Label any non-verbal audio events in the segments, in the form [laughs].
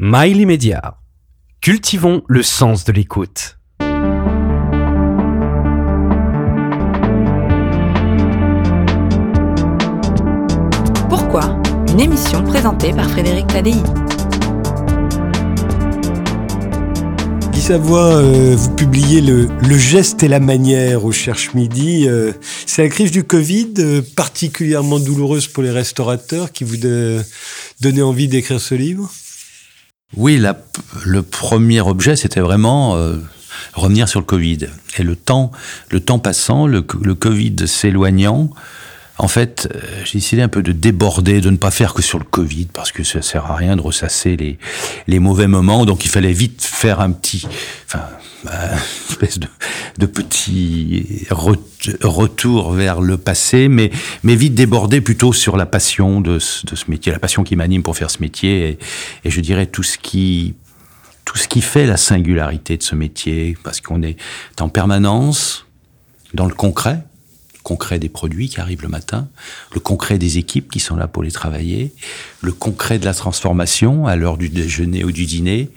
Mail immédiat. Cultivons le sens de l'écoute. Pourquoi Une émission présentée par Frédéric Tadei? Guy Savoie, euh, vous publiez le, le, geste et la manière au Cherche Midi. Euh, c'est la crise du Covid euh, particulièrement douloureuse pour les restaurateurs qui vous de, donnait envie d'écrire ce livre? Oui, le premier objet, c'était vraiment revenir sur le Covid. Et le temps, le temps passant, le Covid s'éloignant, en fait, euh, j'ai décidé un peu de déborder, de ne pas faire que sur le Covid, parce que ça sert à rien de ressasser les, les mauvais moments. Donc il fallait vite faire un petit, enfin, une espèce de, de petit retour vers le passé, mais, mais vite déborder plutôt sur la passion de, de ce métier, la passion qui m'anime pour faire ce métier, et, et je dirais tout ce qui tout ce qui fait la singularité de ce métier, parce qu'on est en permanence dans le concret, concret des produits qui arrivent le matin, le concret des équipes qui sont là pour les travailler, le concret de la transformation à l'heure du déjeuner ou du dîner,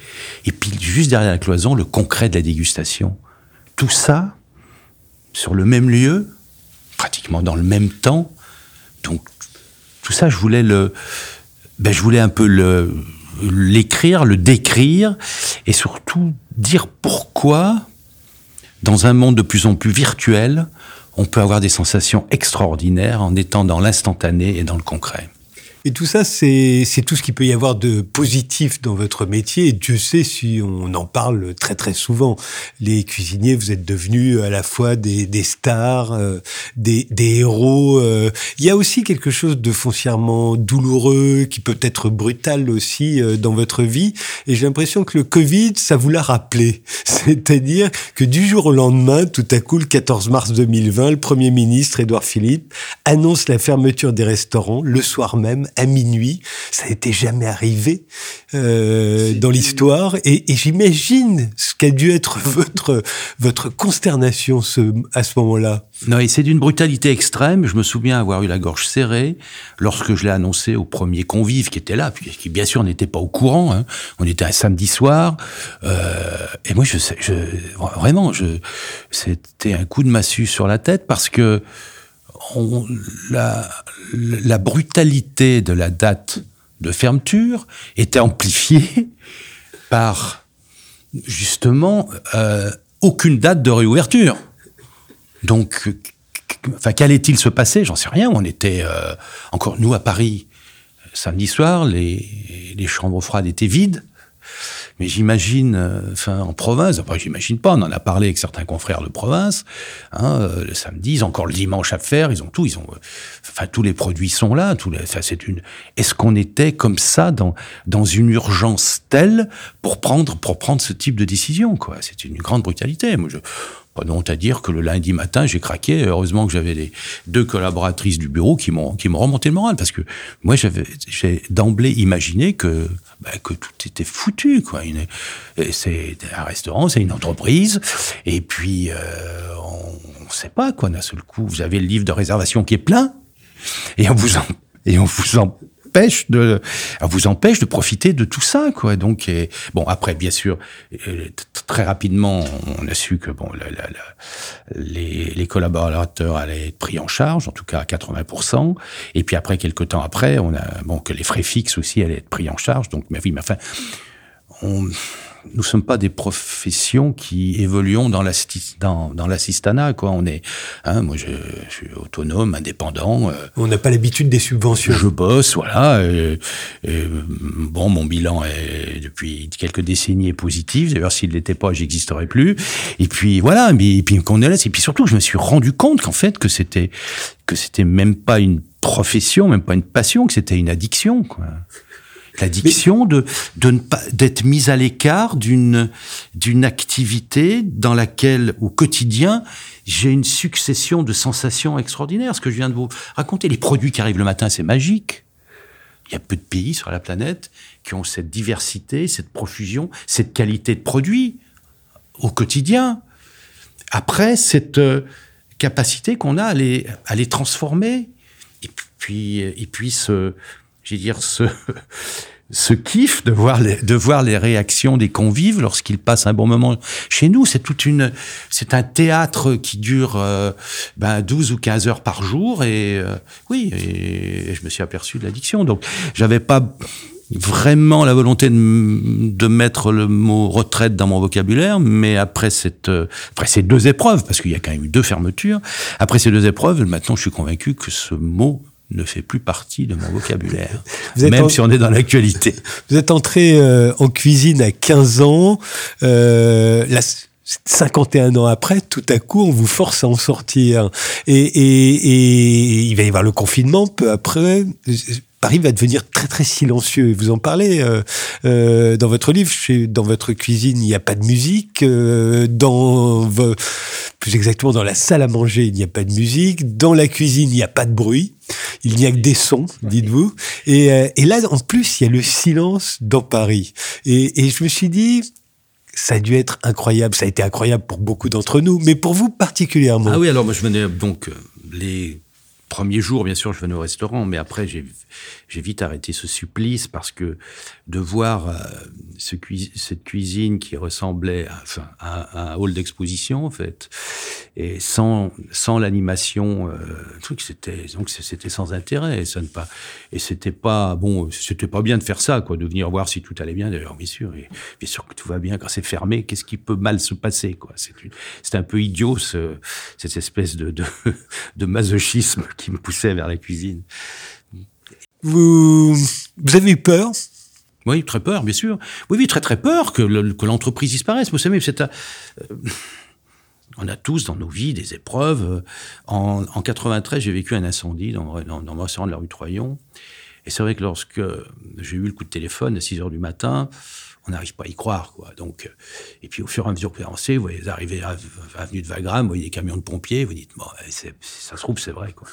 et puis juste derrière la cloison, le concret de la dégustation. Tout ça sur le même lieu, pratiquement dans le même temps. Donc tout ça, je voulais le, ben, je voulais un peu l'écrire, le décrire, et surtout dire pourquoi, dans un monde de plus en plus virtuel, on peut avoir des sensations extraordinaires en étant dans l'instantané et dans le concret. Et tout ça, c'est tout ce qu'il peut y avoir de positif dans votre métier. Dieu sait si on en parle très très souvent. Les cuisiniers, vous êtes devenus à la fois des, des stars, euh, des, des, héros. Euh. Il y a aussi quelque chose de foncièrement douloureux, qui peut être brutal aussi euh, dans votre vie. Et j'ai l'impression que le Covid, ça vous l'a rappelé. [laughs] C'est-à-dire que du jour au lendemain, tout à coup, le 14 mars 2020, le Premier ministre, Édouard Philippe, annonce la fermeture des restaurants le soir même à minuit. Ça n'était jamais arrivé euh, dans l'histoire. Et, et j'imagine ce qu'a dû être [laughs] votre, votre consternation ce, à ce moment-là. Non, et c'est d'une brutalité extrême. Je me souviens avoir eu la gorge serrée lorsque je l'ai annoncé au premier convive qui était là, qui bien sûr n'était pas au courant. Hein. On était un samedi soir. Euh, et moi, je, je vraiment, je, c'était un coup de massue sur la tête parce que la, brutalité de la date de fermeture était amplifiée [laughs] par justement euh, aucune date de réouverture. Donc, enfin, qu'allait-il se passer? J'en sais rien. On était euh, encore nous à Paris samedi soir, les, les chambres froides étaient vides. Mais j'imagine, euh, enfin, en province, après, j'imagine pas, on en a parlé avec certains confrères de province, hein, euh, le samedi, ils ont encore le dimanche à faire, ils ont tout, ils ont, euh, enfin, tous les produits sont là, ça, c'est une, est-ce qu'on était comme ça dans, dans une urgence telle pour prendre, pour prendre ce type de décision, quoi? C'est une grande brutalité. Moi, je, de honte à dire que le lundi matin, j'ai craqué. Heureusement que j'avais les deux collaboratrices du bureau qui m'ont qui m'ont remonté le moral parce que moi j'avais j'ai d'emblée imaginé que bah, que tout était foutu quoi. C'est un restaurant, c'est une entreprise et puis euh, on, ne sait pas quoi d'un seul coup. Vous avez le livre de réservation qui est plein et on vous en, et on vous en empêche de, vous empêche de profiter de tout ça, quoi. Donc, bon, après, bien sûr, très rapidement, on a su que bon, les, les, collaborateurs allaient être pris en charge, en tout cas à 80%. Et puis après, quelques temps après, on a bon que les frais fixes aussi allaient être pris en charge. Donc, mais oui, mais enfin, on nous sommes pas des professions qui évoluons dans dans, dans l'assistanat quoi. On est hein, moi je, je, suis autonome indépendant euh, on n'a pas l'habitude des subventions. Je bosse voilà et, bon mon bilan est depuis quelques décennies est positif. D'ailleurs s'il l'était pas j'existerais plus. Et puis voilà mais et puis qu'on est là et puis surtout je me suis rendu compte qu'en fait que c'était que c'était même pas une profession même pas une passion que c'était une addiction quoi l'addiction de de ne pas d'être mise à l'écart d'une d'une activité dans laquelle au quotidien j'ai une succession de sensations extraordinaires. Ce que je viens de vous raconter, les produits qui arrivent le matin, c'est magique. Il y a peu de pays sur la planète qui ont cette diversité, cette profusion, cette qualité de produits au quotidien. Après, cette euh, capacité qu'on a à les, à les transformer et puis, et puis ce, j'ai dire, ce, [laughs] ce kiff de voir les, de voir les réactions des convives lorsqu'ils passent un bon moment chez nous. C'est toute une, c'est un théâtre qui dure euh, ben 12 ou 15 heures par jour et euh, oui, et, je me suis aperçu de l'addiction. Donc j'avais pas vraiment la volonté de, de, mettre le mot retraite dans mon vocabulaire, mais après cette, euh, après ces deux épreuves, parce qu'il y a quand même eu deux fermetures, après ces deux épreuves, maintenant je suis convaincu que ce mot ne fait plus partie de mon vocabulaire, [laughs] même si on est dans l'actualité. [laughs] Vous êtes entré euh, en cuisine à 15 ans. Euh, 51 ans après, tout à coup, on vous force à en sortir. Et, et, et il va y avoir le confinement peu après. Paris va devenir très très silencieux. Vous en parlez euh, euh, dans votre livre. Chez, dans votre cuisine, il n'y a pas de musique. Euh, dans plus exactement dans la salle à manger, il n'y a pas de musique. Dans la cuisine, il n'y a pas de bruit. Il n'y a que des sons, dites-vous. Et, et, là, en plus, il y a le silence dans Paris. Et, et je me suis dit, ça a dû être incroyable. Ça a été incroyable pour beaucoup d'entre nous, mais pour vous particulièrement. Ah oui, alors moi je venais donc les premiers jours, bien sûr, je venais au restaurant, mais après, j'ai j'ai vite arrêté ce supplice parce que de voir euh, ce cette cuisine qui ressemblait à, un hall d'exposition en fait, et sans sans l'animation, euh, truc c'était donc c'était sans intérêt, ça ne pas et c'était pas bon, c'était pas bien de faire ça quoi, de venir voir si tout allait bien d'ailleurs bien sûr et bien sûr que tout va bien quand c'est fermé, qu'est-ce qui peut mal se passer quoi, c'est c'est un peu idiot ce, cette espèce de, de de masochisme qui me poussait vers la cuisine. Vous, vous avez eu peur? Oui, très peur, bien sûr. Oui, oui, très très peur que l'entreprise disparaisse. Vous savez, c'est euh, on a tous dans nos vies des épreuves. En, en 93, j'ai vécu un incendie dans, dans, dans mon restaurant de la rue Troyon. Et c'est vrai que lorsque j'ai eu le coup de téléphone à 6 heures du matin, on n'arrive pas à y croire, quoi. Donc, euh, et puis au fur et à mesure que vous avancez, vous arrivez à avenue de Wagram, vous voyez des camions de pompiers, vous dites, bon, ça se trouve, c'est vrai, quoi.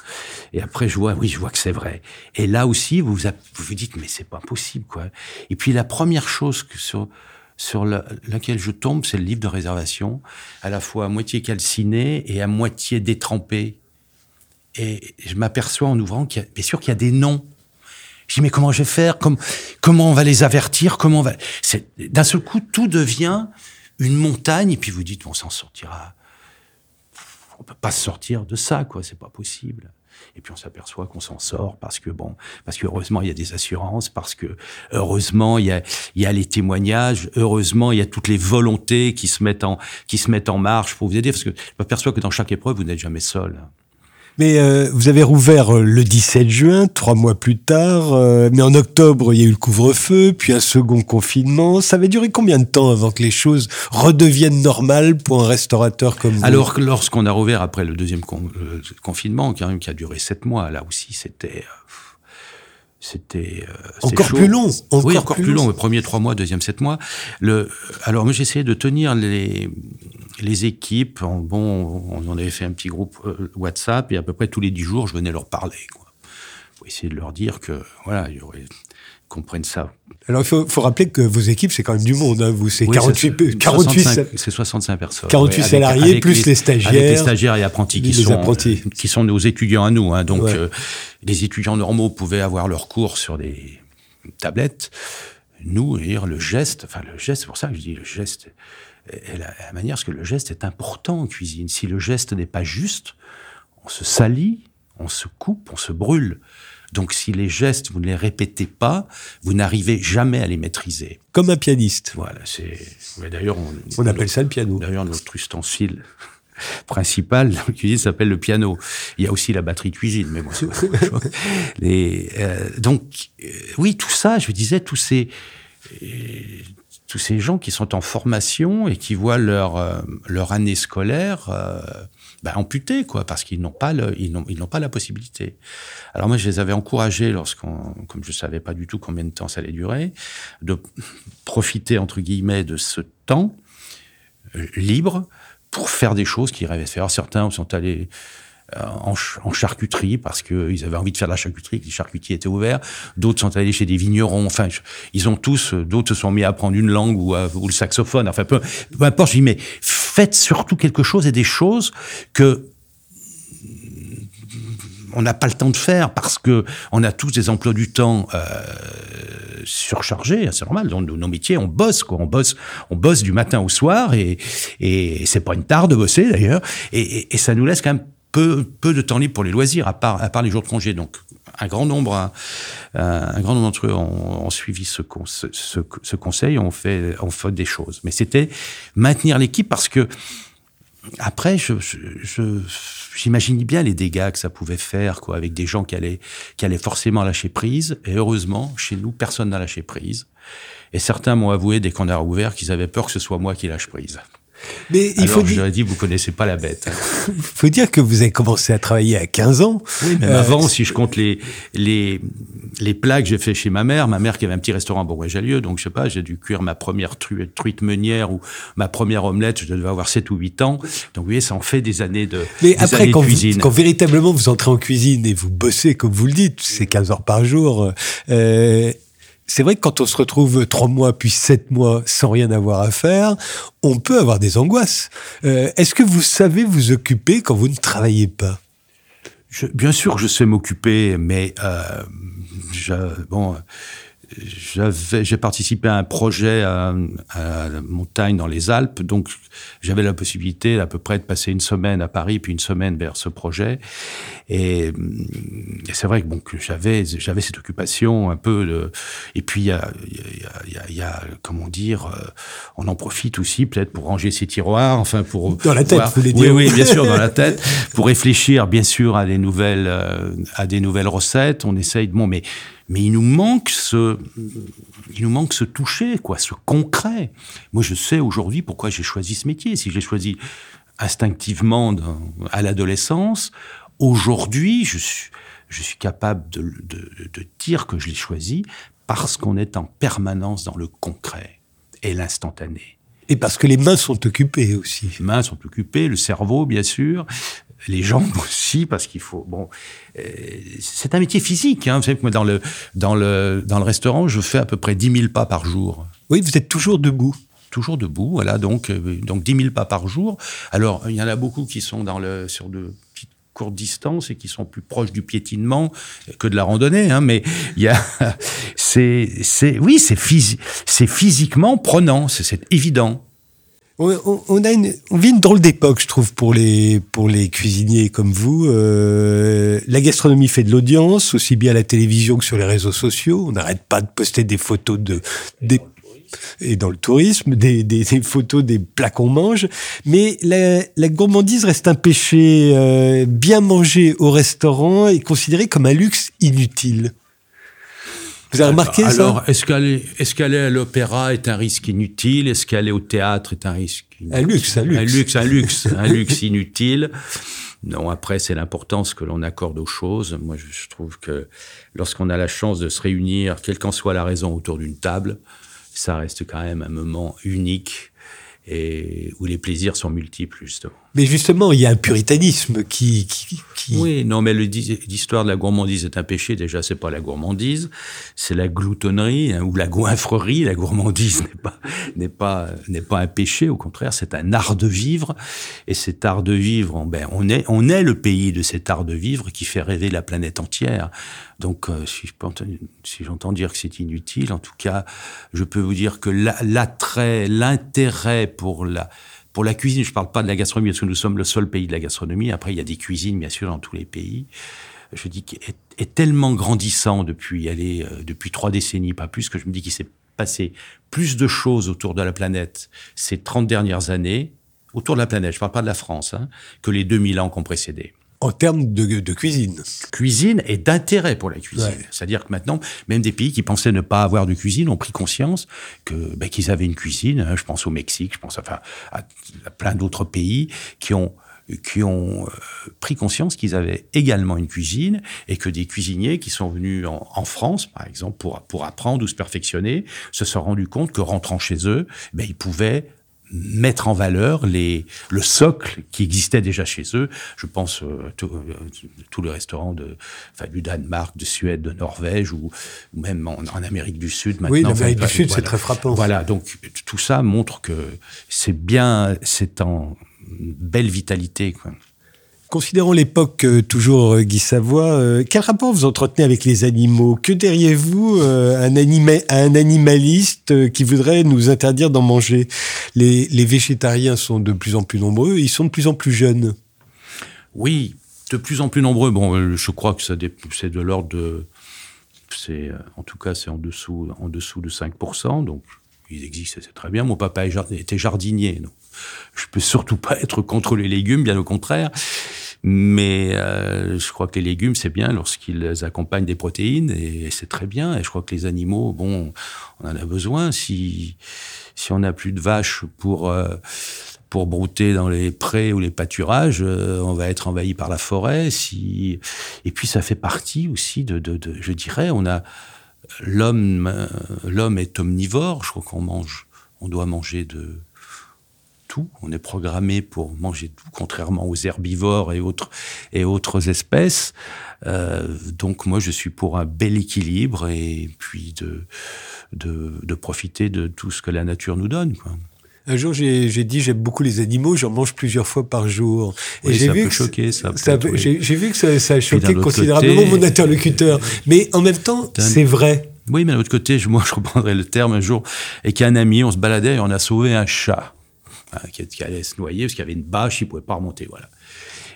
Et après, je vois, oui, je vois que c'est vrai. Et là aussi, vous vous, vous dites, mais c'est pas possible, quoi. Et puis la première chose que sur, sur laquelle je tombe, c'est le livre de réservation, à la fois à moitié calciné et à moitié détrempé. Et je m'aperçois en ouvrant qu'il y a, bien sûr qu'il y a des noms je dis mais comment je vais faire? Comment, on va les avertir? Comment on va D'un seul coup, tout devient une montagne et puis vous dites on s'en sortira. On peut pas sortir de ça quoi, c'est pas possible. Et puis on s'aperçoit qu'on s'en sort parce que bon, parce que heureusement il y a des assurances, parce que heureusement il y a, y a les témoignages, heureusement il y a toutes les volontés qui se mettent en qui se mettent en marche pour vous aider. Parce que je m'aperçois que dans chaque épreuve vous n'êtes jamais seul. Mais euh, vous avez rouvert euh, le 17 juin, trois mois plus tard. Euh, mais en octobre, il y a eu le couvre-feu, puis un second confinement. Ça avait duré combien de temps avant que les choses redeviennent normales pour un restaurateur comme vous? Alors, lorsqu'on a rouvert après le deuxième confinement, qui a, duré sept mois, là aussi, c'était c'était encore plus long. Encore oui, encore plus, long. Le premier trois mois, deuxième sept mois. Le, alors moi j'essayais de tenir les les équipes, bon, on en avait fait un petit groupe euh, WhatsApp et à peu près tous les dix jours, je venais leur parler. Quoi. Pour essayer de leur dire que, voilà, il y aurait comprennent ça. Alors, il faut, faut, rappeler que vos équipes, c'est quand même du monde. Hein. Vous, c'est 48, 48 c'est 65 personnes. 48 salariés, plus les stagiaires. Avec les stagiaires et apprentis qui, sont, apprentis. qui sont nos étudiants à nous. Hein. Donc, euh, les étudiants normaux pouvaient avoir leurs cours sur des tablettes. Nous, le geste, enfin, le geste, c'est pour ça que je dis le geste, et la, manière, parce que le geste est important en cuisine. Si le geste n'est pas juste, on se salit, on se coupe, on se brûle. Donc si les gestes, vous ne les répétez pas, vous n'arrivez jamais à les maîtriser. Comme un pianiste. Voilà, c'est... D'ailleurs, on, on appelle ça le piano. D'ailleurs, notre ustensile principal dans la cuisine s'appelle le piano. Il y a aussi la batterie cuisine, mais bon, c'est [laughs] les, euh, donc, euh, oui, tout ça, je disais, tous ces, tous ces gens qui sont en formation et qui voient leur, euh, leur année scolaire ben, amputée, quoi, parce qu'ils n'ont pas, le, ils n'ont, ils n'ont pas la possibilité. Alors moi, je les avais encouragés, lorsqu'on, comme je savais pas du tout combien de temps ça allait durer, de profiter, entre guillemets, de ce temps euh, libre pour faire des choses qu'ils rêvaient de faire. Certains sont allés euh, en, charcuterie parce qu'ils avaient envie de faire de la charcuterie, que les charcutiers étaient ouverts. D'autres sont allés chez des vignerons. Enfin, ils ont tous, d'autres se sont mis à apprendre une langue ou, le saxophone. Enfin, peu, importe. Je dis, mais faites surtout quelque chose et des choses que on n'a pas le temps de faire parce que on a tous des emplois du temps euh, surchargés, c'est normal. Dans nos métiers, on bosse, quoi. On bosse, on bosse du matin au soir et et c'est pas une tare de bosser d'ailleurs. Et, et, ça nous laisse quand même peu peu de temps libre pour les loisirs, à part à part les jours de congé. Donc un grand nombre, un, grand nombre d'entre eux ont, suivi ce, ce, ce, conseil, ont fait, ont fait des choses. Mais c'était maintenir l'équipe parce que après, je, j'imagine bien les dégâts que ça pouvait faire, quoi, avec des gens qui allaient, qui allaient forcément lâcher prise. Et heureusement, chez nous, personne n'a lâché prise. Et certains m'ont avoué, dès qu'on a rouvert, qu'ils avaient peur que ce soit moi qui lâche prise. Mais il Alors, faut dire... dit, vous connaissez pas la bête. [laughs] Il faut dire que vous avez commencé à travailler à 15 ans. Oui, même euh, avant, si je compte les, les, les plats que j'ai fait chez ma mère, ma mère qui avait un petit restaurant à Bourgoin-Jallieu, donc je sais pas, j'ai dû cuire ma première truite meunière ou ma première omelette, je devais avoir 7 ou 8 ans. Donc vous voyez, ça en fait des années de, Mais des après, années quand, de cuisine. Vous, quand véritablement vous entrez en cuisine et vous bossez, comme vous le dites, c'est 15 heures par jour, euh, c'est vrai que quand on se retrouve trois mois puis sept mois sans rien avoir à faire, on peut avoir des angoisses. Euh, Est-ce que vous savez vous occuper quand vous ne travaillez pas? Je, Bien sûr, je sais m'occuper, mais euh, bon, j'ai participé à un projet à, à, la montagne dans les Alpes, donc j'avais la possibilité à peu près de passer une semaine à Paris puis une semaine vers ce projet. Et, et c'est vrai que bon que j'avais j'avais cette occupation un peu de. Et puis il y a, y, a, y a comment dire, euh, on en profite aussi peut-être pour ranger ses tiroirs, enfin pour dans la tête, voir, vous voulez oui dire oui bien sûr dans la [laughs] tête, pour réfléchir bien sûr à des nouvelles euh, à des nouvelles recettes. On essaye de bon mais mais il nous manque ce, il nous manque ce toucher, quoi, ce concret. Moi, je sais aujourd'hui pourquoi j'ai choisi ce métier. Si j'ai choisi instinctivement à l'adolescence, aujourd'hui, je suis, je suis capable de, de, de dire que je l'ai choisi parce qu'on est en permanence dans le concret et l'instantané. Et parce que les mains sont occupées aussi. Les mains sont occupées, le cerveau, bien sûr, les jambes [laughs] aussi, parce qu'il faut. Bon, euh, c'est un métier physique. Hein. Vous savez que moi, dans le, dans, le, dans le restaurant, je fais à peu près 10 000 pas par jour. Oui, vous êtes toujours debout. Toujours debout, voilà, donc, euh, donc 10 000 pas par jour. Alors, il y en a beaucoup qui sont dans le, sur de petites courtes distances et qui sont plus proches du piétinement que de la randonnée, hein, mais il y a, [laughs] c'est, c'est, oui, c'est, phys, c'est physiquement prenant, c'est évident. On, on, a une, on vit une drôle d'époque, je trouve, pour les, pour les cuisiniers comme vous. Euh, la gastronomie fait de l'audience, aussi bien à la télévision que sur les réseaux sociaux. On n'arrête pas de poster des photos de, des, et dans le tourisme, des, des, des photos des plats qu'on mange. Mais la, la, gourmandise reste un péché. Euh, bien manger au restaurant est considéré comme un luxe inutile. Vous avez remarqué alors, ça Alors, est-ce qu'aller est qu'aller à l'opéra est un risque inutile? Est-ce qu'aller au théâtre est un risque inutile? Un luxe, un luxe. Un luxe, un luxe, un luxe inutile. Non, après, c'est l'importance que l'on accorde aux choses. Moi, je trouve que lorsqu'on a la chance de se réunir, quelle qu'en soit la raison, autour d'une table, ça reste quand même un moment unique et où les plaisirs sont multiples, justement. Mais justement, il y a un puritanisme qui... Oui, non, mais l'histoire de la gourmandise est un péché. Déjà, c'est pas la gourmandise, c'est la gloutonnerie hein, ou la goinfrerie. La gourmandise [laughs] n'est pas n'est pas n'est pas un péché. Au contraire, c'est un art de vivre. Et cet art de vivre, ben, on est on est le pays de cet art de vivre qui fait rêver la planète entière. Donc, euh, si j'entends dire que c'est inutile, en tout cas, je peux vous dire que l'attrait, l'intérêt pour la pour la cuisine, je ne parle pas de la gastronomie, parce que nous sommes le seul pays de la gastronomie. Après, il y a des cuisines, bien sûr, dans tous les pays. Je dis qu'il est, tellement grandissant depuis, allez, euh, depuis trois décennies, pas plus, que je me dis qu'il s'est passé plus de choses autour de la planète ces 30 dernières années, autour de la planète, je ne parle pas de la France, hein, que les 2000 ans qui ont précédé. En termes de, de, cuisine. Cuisine et d'intérêt pour la cuisine. Ouais. C'est-à-dire que maintenant, même des pays qui pensaient ne pas avoir de cuisine ont pris conscience que ben, qu'ils avaient une cuisine. Hein, je pense au Mexique, je pense enfin, à, à plein d'autres pays qui ont qui ont euh, pris conscience qu'ils avaient également une cuisine et que des cuisiniers qui sont venus en, en, France, par exemple, pour, pour apprendre ou se perfectionner, se sont rendus compte que rentrant chez eux, ben, ils pouvaient mettre en valeur les, le socle qui existait déjà chez eux. Je pense euh, tout, euh, tout le restaurant de, enfin, du Danemark, de Suède, de Norvège ou, ou même en, en, Amérique du Sud maintenant. Oui, l'Amérique du Sud, voilà. c'est très frappant. Voilà, donc tout ça montre que c'est bien, c'est en belle vitalité. Quoi. Considérons l'époque euh, toujours euh, Guy Savoie, euh, quel rapport vous entretenez avec les animaux? Que diriez-vous à un, un animaliste qui voudrait nous interdire d'en manger? Les, végétariens sont de plus en plus nombreux, ils sont de plus en plus jeunes. Oui, de plus en plus nombreux. Bon, je crois que c'est de l'ordre de... En tout cas, c'est en dessous, en dessous de 5%, donc ils existent, c'est très bien. Mon papa était jardinier, donc je peux surtout pas être contre les légumes, bien au contraire. Mais euh, je crois que les légumes, c'est bien lorsqu'ils accompagnent des protéines, et, c'est très bien. Et je crois que les animaux, bon, on en a besoin. Si, si on n'a plus de vaches pour... Euh, pour brouter dans les prés ou les pâturages, euh, on va être envahi par la forêt. Et puis ça fait partie aussi de je dirais, on a l'homme, est omnivore. Je crois qu'on mange, on doit manger de tout. On est programmé pour manger tout, contrairement aux herbivores et autres, espèces. Euh, donc moi, je suis pour un bel équilibre et puis de, profiter de tout ce que la nature nous donne. Un jour, j'ai dit j'aime beaucoup les animaux, j'en mange plusieurs fois par jour. Et j'ai vu, choqué, ça, j'ai vu que ça, ça a choqué considérablement mon interlocuteur. Mais en même temps, c'est vrai. Oui, mais d'un autre côté, moi, je reprendrai le terme un jour, et qu'un ami, on se baladait et on a sauvé un chat. Hein, qui, allait se noyer parce qu'il y avait une bâche, il pouvait pas remonter, voilà.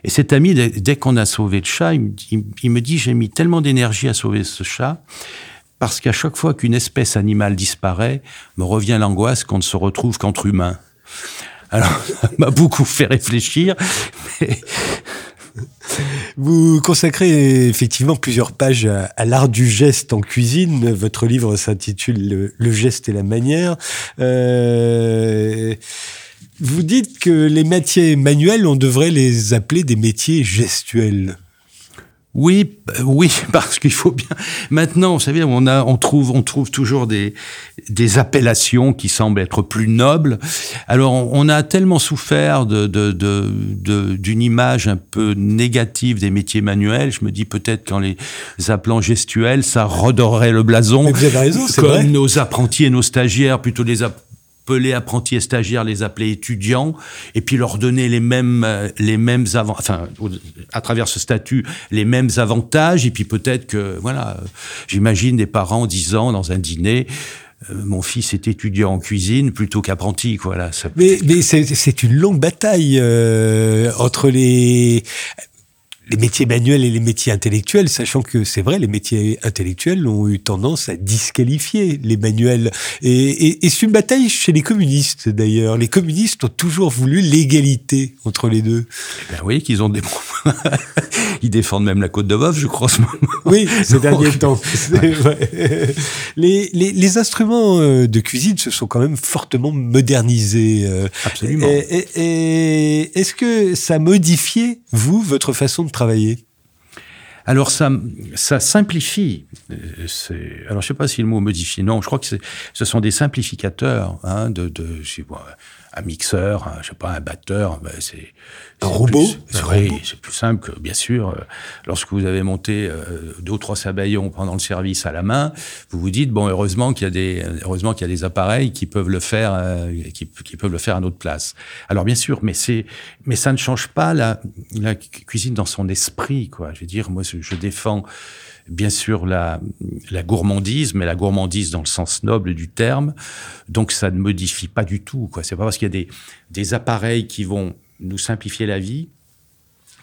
Et cet ami, dès, qu'on a sauvé le chat, il, me dit j'ai mis tellement d'énergie à sauver ce chat parce qu'à chaque fois qu'une espèce animale disparaît, me revient l'angoisse qu'on ne se retrouve qu'entre humains. Alors, [laughs] ça m'a beaucoup fait réfléchir. [laughs] Vous consacrez effectivement plusieurs pages à, l'art du geste en cuisine. Votre livre s'intitule le, geste et la manière. Euh, vous dites que les métiers manuels, on devrait les appeler des métiers gestuels. Oui, euh, oui, [laughs] parce qu'il faut bien. Maintenant, vous savez, on a, on trouve, on trouve toujours des des appellations qui semblent être plus nobles. Alors, on a tellement souffert de d'une de, de, image un peu négative des métiers manuels. Je me dis peut-être qu'en les appelant gestuels, ça redorerait le blason. Mais vous avez raison, c'est vrai. nos apprentis et nos stagiaires, plutôt les appeler apprentis et stagiaires, les appeler étudiants, et puis leur donner les mêmes, euh, les mêmes avant, enfin, à travers ce statut, les mêmes avantages, et puis peut-être que, voilà, j'imagine des parents disant dans un dîner, euh, mon fils est étudiant en cuisine plutôt qu'apprenti, voilà. Ça... Mais, mais c'est une longue bataille euh, entre les les métiers manuels et les métiers intellectuels, sachant que c'est vrai, les métiers intellectuels ont eu tendance à disqualifier les manuels. Et, c'est une bataille chez les communistes, d'ailleurs. Les communistes ont toujours voulu l'égalité entre les deux. Eh ben oui, qu'ils ont des... [laughs] Ils défendent même la côte de Boeuf, je crois, ce moment. Oui, [laughs] ces derniers temps. [laughs] Les, les, instruments euh, de cuisine se sont quand même fortement modernisés. Euh. Absolument. Et, est-ce que ça modifié, vous, votre façon de travailler alors ça, simplifie. Euh, alors je sais pas si le mot modifie. Non, je crois que ce sont des simplificateurs hein, de, un mixeur, un, je sais pas, un batteur. Ben c'est un robot. oui, c'est plus simple que bien sûr. Euh, lorsque vous avez monté euh, deux ou trois sabaillons pendant le service à la main, vous vous dites bon, heureusement qu'il y a des, heureusement qu'il y a des appareils qui peuvent le faire, euh, qui, qui, peuvent le faire à notre place. Alors bien sûr, mais c'est, mais ça ne change pas la, la cuisine dans son esprit, quoi. Je veux dire, moi, je défends bien sûr la, gourmandise, mais la gourmandise dans le sens noble du terme. Donc ça ne modifie pas du tout. Quoi. C'est pas parce qu'il y a des, appareils qui vont nous simplifier la vie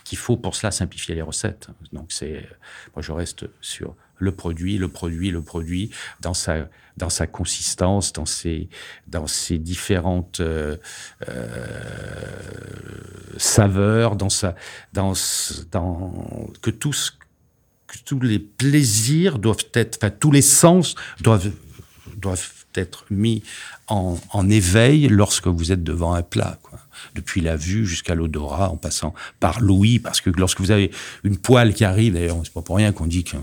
qu'il faut pour cela simplifier les recettes. Donc c'est, moi je reste sur le produit, le produit, le produit dans sa dans sa consistance, dans ses dans ses différentes euh, euh, saveurs, dans sa dans dans que tout ce tous les plaisirs doivent être, enfin tous les sens doivent doivent être mis en, en éveil lorsque vous êtes devant un plat. Quoi. Depuis la vue jusqu'à l'odorat, en passant par l'ouïe, parce que lorsque vous avez une poêle qui arrive, d'ailleurs, c'est pas pour rien qu'on dit que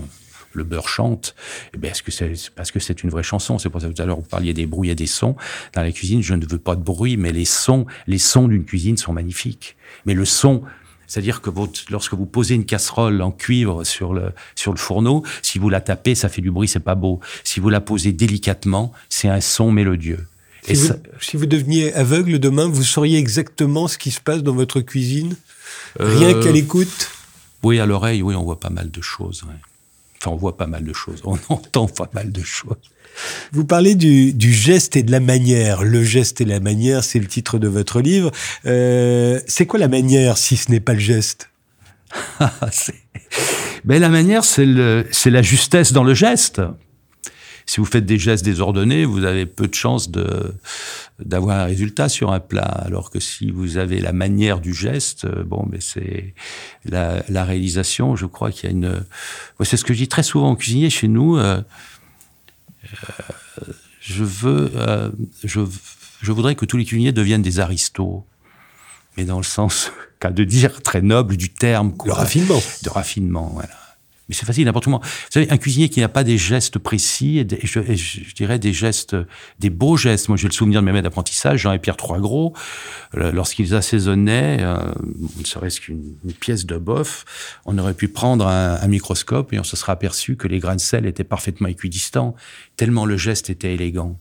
le beurre chante, eh bien, est-ce que c'est parce que c'est une vraie chanson? C'est pour ça que tout à l'heure vous parliez des bruits et des sons. Dans la cuisine, je ne veux pas de bruit, mais les sons, les sons d'une cuisine sont magnifiques. Mais le son, c'est-à-dire que lorsque vous posez une casserole en cuivre sur le, sur le fourneau, si vous la tapez, ça fait du bruit, c'est pas beau. Si vous la posez délicatement, c'est un son mélodieux. Si, vous, si vous deveniez aveugle demain, vous sauriez exactement ce qui se passe dans votre cuisine? Rien Euh, qu'à l'écoute? Oui, à l'oreille, oui, on voit pas mal de choses. ouais. Enfin, on voit pas mal de choses. On [laughs] entend pas mal de choses. Vous parlez du, du geste et de la manière. Le geste et la manière, c'est le titre de votre livre. Euh, c'est quoi la manière si ce n'est pas le geste? [laughs] Mais la manière, c'est la justesse dans le geste. Si vous faites des gestes désordonnés, vous avez peu de chances de, d'avoir un résultat sur un plat. Alors que si vous avez la manière du geste, euh, bon, mais c'est la, la réalisation. Je crois qu'il y a une. C'est ce que je dis très souvent aux cuisiniers chez nous. euh, euh, je veux, euh, je, je voudrais que tous les cuisiniers deviennent des aristos, mais dans le sens, [laughs] qu'à de dire très noble du terme. quoi Le raffinement. de raffinement, voilà. Mais c'est facile n'importe comment. Vous savez, un cuisinier qui n'a pas des gestes précis, et, je, et je- dirais des gestes, des beaux gestes. Moi, j'ai le souvenir de mes maîtres d'apprentissage, Jean et Pierre Troisgros, euh, lorsqu'ils assaisonnaient, euh, ne serait-ce qu'une une pièce de boeuf, on aurait pu prendre un, un microscope et on se serait aperçu que les grains de sel étaient parfaitement équidistants, tellement le geste était élégant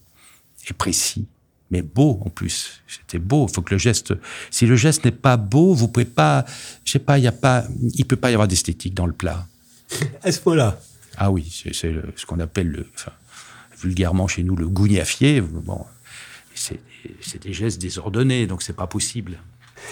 et précis. Mais beau en plus, c'était beau. Il faut que le geste. Si le geste n'est pas beau, vous pouvez pas. Je sais pas. Il y a pas. Il peut pas y avoir d'esthétique dans le plat. À ce point-là. Ah oui, c'est ce qu'on appelle le, enfin, vulgairement chez nous le gougnafier. Bon, c'est des gestes désordonnés, donc c'est pas possible.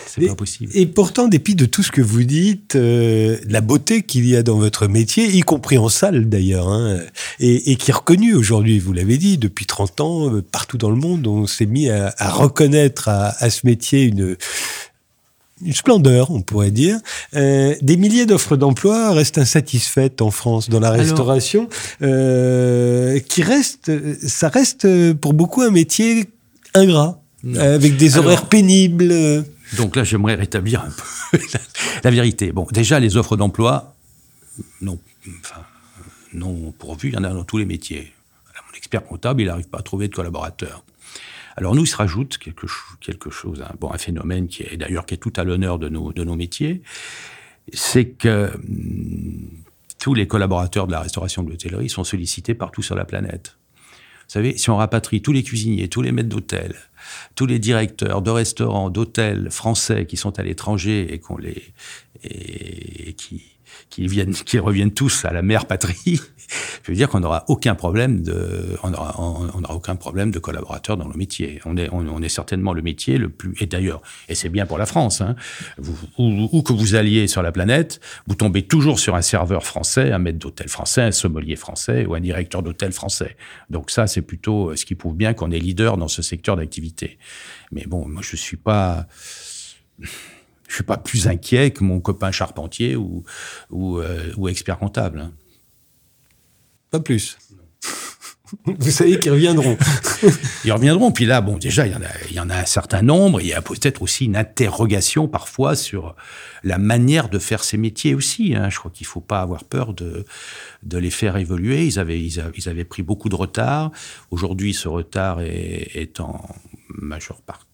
C'est pas possible. Et pourtant, en dépit de tout ce que vous dites, euh, la beauté qu'il y a dans votre métier, y compris en salle d'ailleurs, hein, et, et qui est reconnue aujourd'hui, vous l'avez dit, depuis 30 ans, euh, partout dans le monde, on s'est mis à, à reconnaître à, à ce métier une, une splendeur, on pourrait dire. Euh, des milliers d'offres d'emploi restent insatisfaites en France dans la Alors- restauration, euh, qui reste, ça reste pour beaucoup un métier ingrat, Non. avec des Alors- horaires pénibles. euh, Donc là, j'aimerais rétablir un peu la, [laughs] la vérité. Bon, déjà, les offres d'emploi, non, enfin, non pourvues, il y en a dans tous les métiers. Mon expert comptable, il n'arrive pas à trouver de collaborateurs. Alors nous, il se rajoute quelque, cho- quelque chose, un, bon, un phénomène qui est d'ailleurs qui est tout à l'honneur de nos, de nos métiers, c'est que hum, tous les collaborateurs de la restauration de l'hôtellerie sont sollicités partout sur la planète. Vous savez, si on rapatrie tous les cuisiniers, tous les maîtres d'hôtel, tous les directeurs de restaurants, d'hôtels français qui sont à l'étranger et qu'on les et qui qui viennent, qui reviennent tous à la mère patrie, [laughs] je veux dire qu'on n'aura aucun problème de, on aura, aucun problème de collaborateurs dans le métier. On est, certainement le métier le plus, et d'ailleurs, et c'est bien pour la France, hein, où, où que vous alliez sur la planète, vous tombez toujours sur un serveur français, un maître d'hôtel français, un sommelier français ou un directeur d'hôtel français. Donc ça, c'est plutôt euh, ce qui prouve bien qu'on est leader dans ce secteur d'activité. Mais bon, moi, je suis pas, je suis pas plus inquiet que mon copain charpentier ou, ou, euh, ou expert comptable. hein. Pas plus. Vous savez qu'ils reviendront. [laughs] Ils reviendront. Puis là, bon, déjà, il y en a, il y en a un certain nombre. Il y a peut-être aussi une interrogation parfois sur la manière de faire ces métiers aussi. hein. Je crois qu'il faut pas avoir peur de, de les faire évoluer. Ils avaient, ils, a- ils avaient pris beaucoup de retard. Aujourd'hui, ce retard est, est en majeure partie,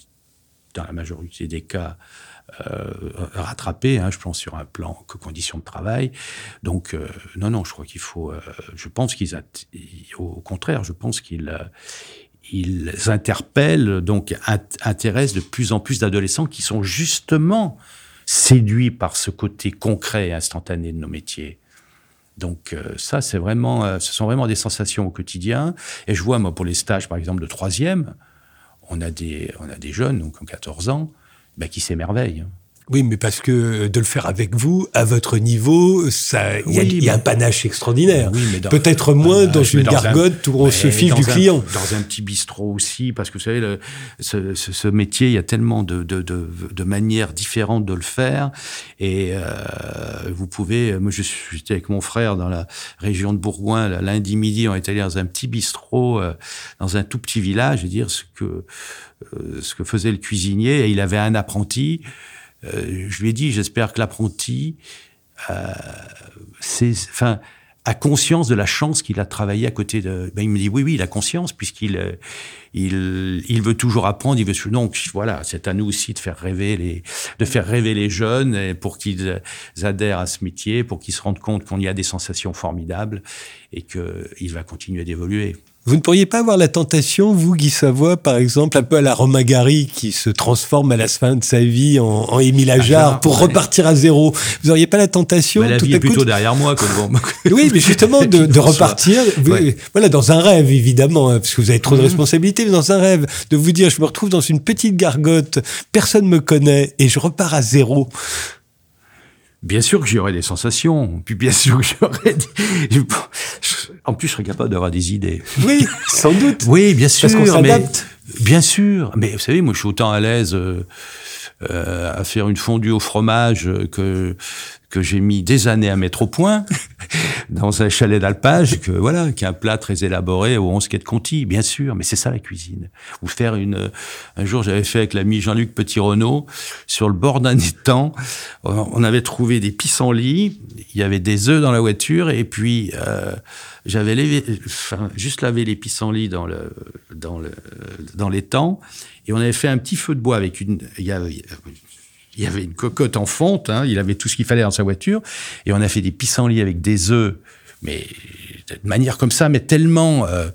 dans la majorité des cas, euh, rattrapé, hein, je pense, sur un plan que conditions de travail. Donc, euh, non, non, je crois qu'il faut. euh, je pense qu'ils. Au contraire, je pense qu'ils. euh, ils interpellent, donc int- intéressent de plus en plus d'adolescents qui sont justement séduits par ce côté concret et instantané de nos métiers. Donc ça, c'est vraiment, ce sont vraiment des sensations au quotidien. Et je vois, moi, pour les stages, par exemple, de troisième, on a des, on a des jeunes, donc en 14 ans, bah, qui s'émerveillent. Oui, mais parce que de le faire avec vous, à votre niveau, ça, il y a- Oui, il y, a un panache extraordinaire. Oui, mais dans- Peut-être moins Euh, dans une un- gargote où on se file dans du un- client. Dans un petit bistrot aussi, parce que vous savez, le- ce, ce- ce métier, il y a tellement de, de, de, de manières différentes de le faire. Et euh, vous pouvez, moi je suis- j'étais avec mon frère dans la région de Bourgoin, là, lundi midi, on est allé dans un petit bistrot, euh, dans un tout petit village, et dire ce que, euh, ce que faisait le cuisinier. Et il avait un apprenti. Euh, je lui ai dit, j'espère que l'apprenti, euh, a conscience de la chance qu'il a travaillé à côté de. Ben, il me dit oui, oui, il a conscience puisqu'il euh, il, veut toujours apprendre. Il veut donc voilà, c'est à nous aussi de faire rêver les de faire rêver les jeunes pour qu'ils adhèrent à ce métier, pour qu'ils se rendent compte qu'on y a des sensations formidables et que il va continuer d'évoluer. Vous ne pourriez pas avoir la tentation, vous, Guy Savoie, par exemple, un peu à la Romain Gary, qui se transforme à la fin de sa vie en, en Émile Ajar pour ouais. repartir à zéro. Vous n'auriez pas la tentation, Mais la tout vie à est plutôt de- derrière moi que devant moi. [laughs] Oui, mais justement, de, [laughs] repartir, vous- Ouais. voilà, dans un rêve, évidemment, hein, parce que vous avez trop de Mhm. responsabilités, mais dans un rêve, de vous dire, je me retrouve dans une petite gargote, personne me connaît, et je repars à zéro. Bien sûr que j'aurais des sensations, puis bien sûr que j'aurais des... En plus, je serais capable d'avoir des idées. Oui, sans doute. Oui, bien sûr. Parce qu'on s'adapte. Bien sûr. Mais vous savez, moi, je suis autant à l'aise euh, euh, à faire une fondue au fromage que que j'ai mis des années à mettre au point [laughs] dans un chalet d'alpage que voilà, qui est un plat très élaboré au 11 quai de Conti, bien sûr. Mais c'est ça la cuisine. Ou faire une. Un jour, j'avais fait avec l'ami Jean-Luc Petit-Renaud sur le bord d'un étang. On avait trouvé des pissenlits. Il y avait des œufs dans la voiture et puis. Euh, j'avais lavé- enfin, juste lavé les pissenlits dans le dans le dans l'étang et on avait fait un petit feu de bois avec une il y avait une cocotte en fonte hein, il avait tout ce qu'il fallait dans sa voiture et on a fait des pissenlits avec des œufs mais de manière comme ça mais tellement euh,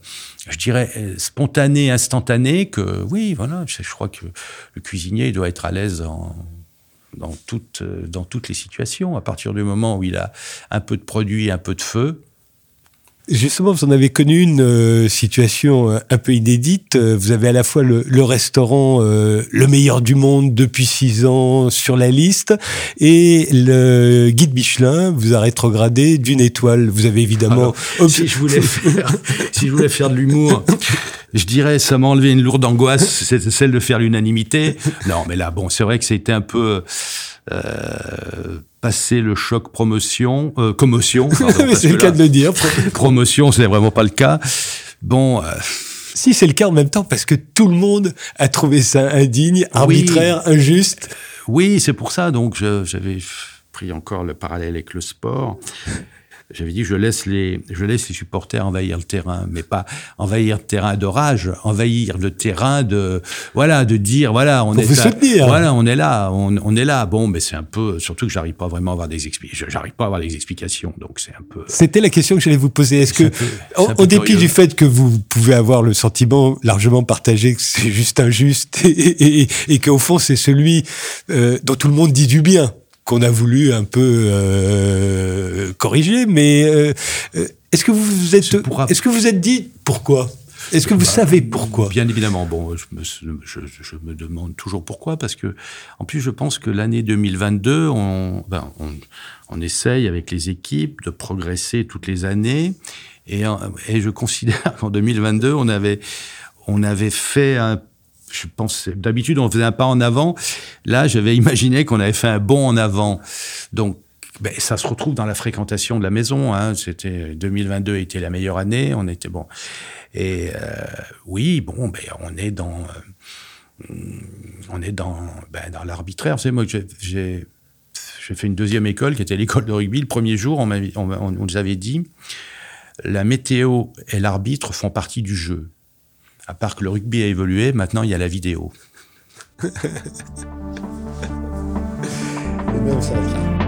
je dirais euh, spontanée instantanée que oui voilà je, crois que le cuisinier doit être à l'aise dans toutes, euh, dans toutes les situations. À partir du moment où il a un peu de produit, un peu de feu, Justement, vous en avez connu une euh, situation euh, un peu inédite. Euh, Vous avez à la fois le, le restaurant euh, le meilleur du monde depuis six ans sur la liste et le guide Michelin vous a rétrogradé d'une étoile. Vous avez évidemment... Alors, si je voulais faire, si je voulais faire de l'humour, je dirais ça m'a enlevé une lourde angoisse, c'est celle de faire l'unanimité. Non, mais là, bon, c'est vrai que c'était un peu euh, passer le choc promotion, euh, commotion. [laughs] c'est le cas de le dire. [laughs] promotion, c'est vraiment pas le cas. Bon, euh, Si, c'est le cas en même temps parce que tout le monde a trouvé ça indigne, arbitraire, injuste. Oui, c'est pour ça. Donc, j'avais pris encore le parallèle avec le sport. J'avais dit, je laisse les, je laisse les supporters envahir le terrain, mais pas envahir le terrain de rage, envahir le terrain de, voilà, de dire, voilà, on Pour est vous là, soutenir. voilà, on est là, on, on est là. Bon, mais c'est un peu, surtout que j'arrive pas vraiment à avoir des explications, j'arrive pas à avoir des explications, donc c'est un peu. C'était la question que j'allais vous poser. Est-ce que, peu- au, dépit curieux. du fait que vous pouvez avoir le sentiment largement partagé que c'est juste injuste [laughs] et, et, et- et qu'au fond c'est celui euh, dont tout le monde dit du bien qu'on a voulu un peu euh, corriger, mais euh, euh, est-ce que vous vous êtes, est-ce que vous êtes dit pourquoi? Est-ce que vous savez pourquoi? Bien évidemment, bon, je me, je, je me demande toujours pourquoi, parce que, en plus, je pense que l'année 2022, on, ben, on, on essaye avec les équipes de progresser toutes les années, et, et je considère [laughs] qu'en 2022, on avait, on avait fait un je pense, d'habitude, on faisait un pas en avant. Là, j'avais imaginé qu'on avait fait un bond en avant. Donc, ben, ça se retrouve dans la fréquentation de la maison. Hein. C'était 2022 était la meilleure année. On était bon. Et euh, oui, bon, ben, on est dans, euh, ben, l'arbitraire. Savez, moi, j'ai- j'ai fait une deuxième école qui était l'école de rugby. Le premier jour, on, on nous avait dit la météo et l'arbitre font partie du jeu. À part que le rugby a évolué, maintenant il y a la vidéo. On s'arrête là.